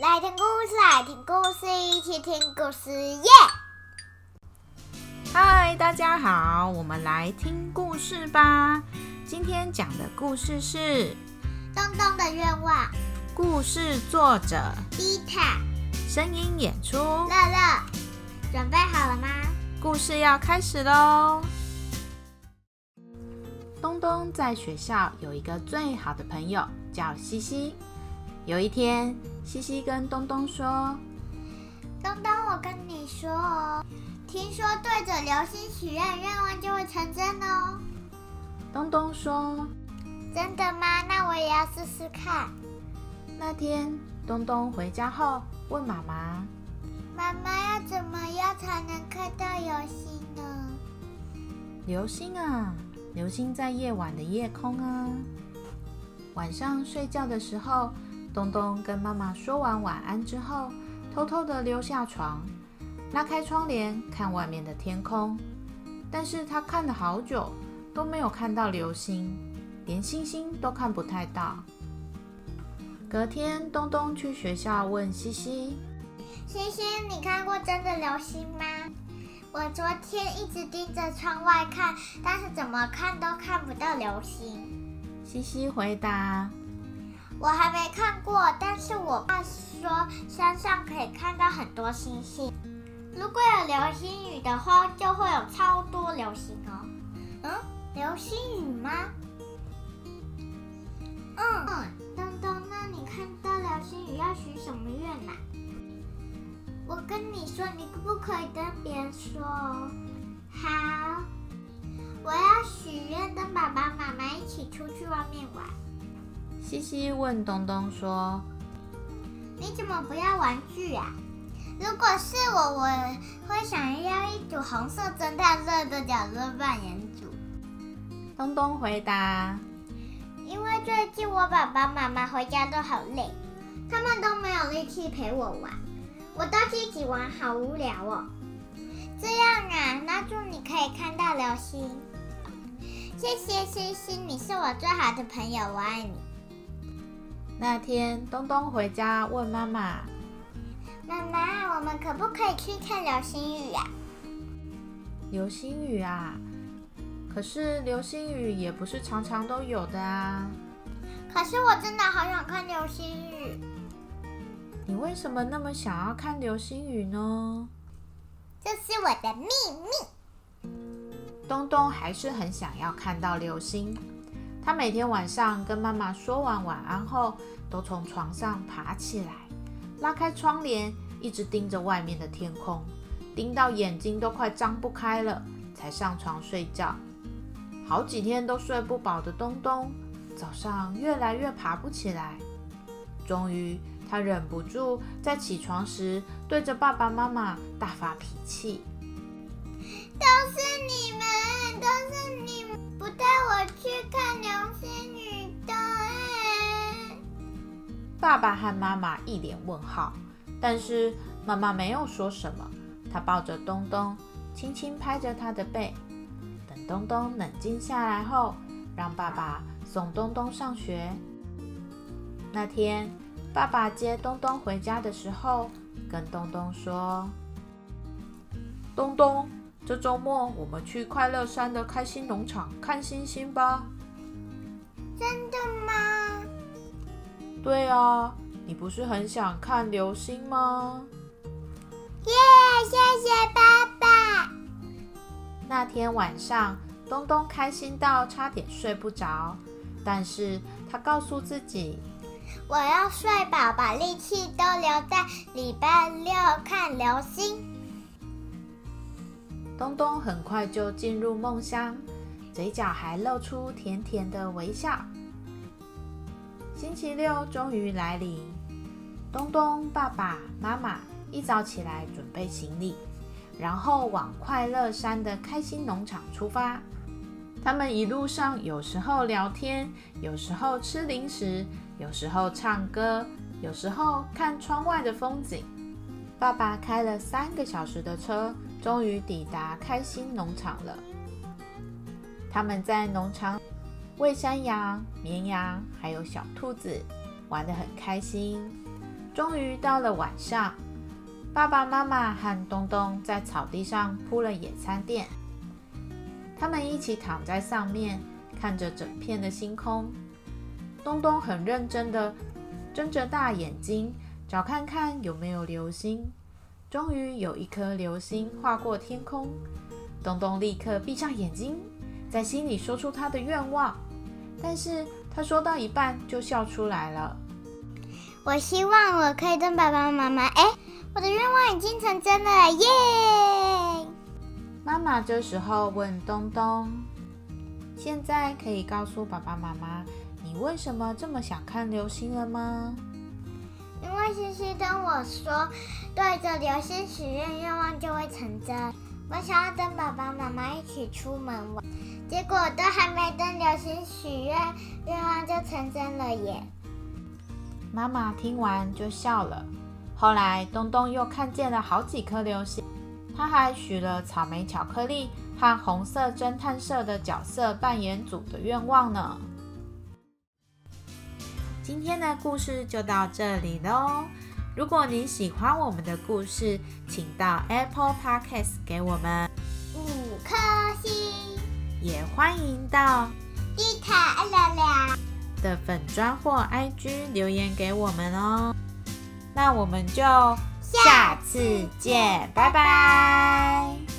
来听故事，来听故事，一起听故事耶！嗨，大家好，我们来听故事吧。今天讲的故事是《东东的愿望》。故事作者迪塔，声音演出乐乐。准备好了吗？故事要开始喽！东东在学校有一个最好的朋友，叫西西。有一天，西西跟东东说：“东东，我跟你说哦，听说对着流星许愿，愿望就会成真哦。”东东说：“真的吗？那我也要试试看。”那天，东东回家后问妈妈：“妈妈要怎么样才能看到流星呢？”“流星啊，流星在夜晚的夜空啊。晚上睡觉的时候。”东东跟妈妈说完晚安之后，偷偷的溜下床，拉开窗帘看外面的天空。但是他看了好久，都没有看到流星，连星星都看不太到。隔天，东东去学校问西西：“西西，你看过真的流星吗？我昨天一直盯着窗外看，但是怎么看都看不到流星。”西西回答。我还没看过，但是我爸说山上可以看到很多星星。如果有流星雨的话，就会有超多流星哦。嗯，流星雨吗？嗯嗯，东东，那你看到流星雨要许什么愿呐？我跟你说，你不可以跟别人说哦。好，我要许愿跟爸爸妈妈一起出去外面玩。西西问东东说：“你怎么不要玩具啊？如果是我，我会想要一组红色侦探社的角色扮演组。”东东回答：“因为最近我爸爸妈妈回家都好累，他们都没有力气陪我玩，我都自己玩，好无聊哦。这样啊，那祝你可以看到流星。谢谢星星，你是我最好的朋友，我爱你。”那天，东东回家问妈妈：“妈妈，我们可不可以去看流星雨啊？”流星雨啊，可是流星雨也不是常常都有的啊。可是我真的好想看流星雨。你为什么那么想要看流星雨呢？这是我的秘密。东东还是很想要看到流星。他每天晚上跟妈妈说完晚安后，都从床上爬起来，拉开窗帘，一直盯着外面的天空，盯到眼睛都快张不开了，才上床睡觉。好几天都睡不饱的东东，早上越来越爬不起来。终于，他忍不住在起床时对着爸爸妈妈大发脾气：“都是你，去看流星雨的！”爸爸和妈妈一脸问号，但是妈妈没有说什么。她抱着东东，轻轻拍着他的背。等东东冷静下来后，让爸爸送东东上学。那天，爸爸接东东回家的时候，跟东东说：“东东，这周末我们去快乐山的开心农场看星星吧。”真的吗？对啊，你不是很想看流星吗？耶！谢谢爸爸。那天晚上，东东开心到差点睡不着，但是他告诉自己：“我要睡饱，把力气都留在礼拜六看流星。”东东很快就进入梦乡，嘴角还露出甜甜的微笑。星期六终于来临，东东爸爸妈妈一早起来准备行李，然后往快乐山的开心农场出发。他们一路上有时候聊天，有时候吃零食，有时候唱歌，有时候看窗外的风景。爸爸开了三个小时的车，终于抵达开心农场了。他们在农场。喂山羊、绵羊，还有小兔子，玩得很开心。终于到了晚上，爸爸妈妈和东东在草地上铺了野餐垫，他们一起躺在上面，看着整片的星空。东东很认真的睁着大眼睛，找看看有没有流星。终于有一颗流星划过天空，东东立刻闭上眼睛，在心里说出他的愿望。但是他说到一半就笑出来了。我希望我可以跟爸爸妈妈，哎，我的愿望已经成真了，耶！妈妈这时候问东东：“现在可以告诉爸爸妈妈？”你为什么这么想看流星了吗？因为西西跟我说，对着流星许愿，愿望就会成真。我想要跟爸爸妈妈一起出门玩，结果都还没等流星许愿，愿望就成真了耶！妈妈听完就笑了。后来东东又看见了好几颗流星，他还许了草莓巧克力和红色侦探社的角色扮演组的愿望呢。今天的故事就到这里喽。如果你喜欢我们的故事，请到 Apple Podcast 给我们五颗星，也欢迎到迪卡聊聊的粉砖或 IG 留言给我们哦。那我们就下次见，拜拜。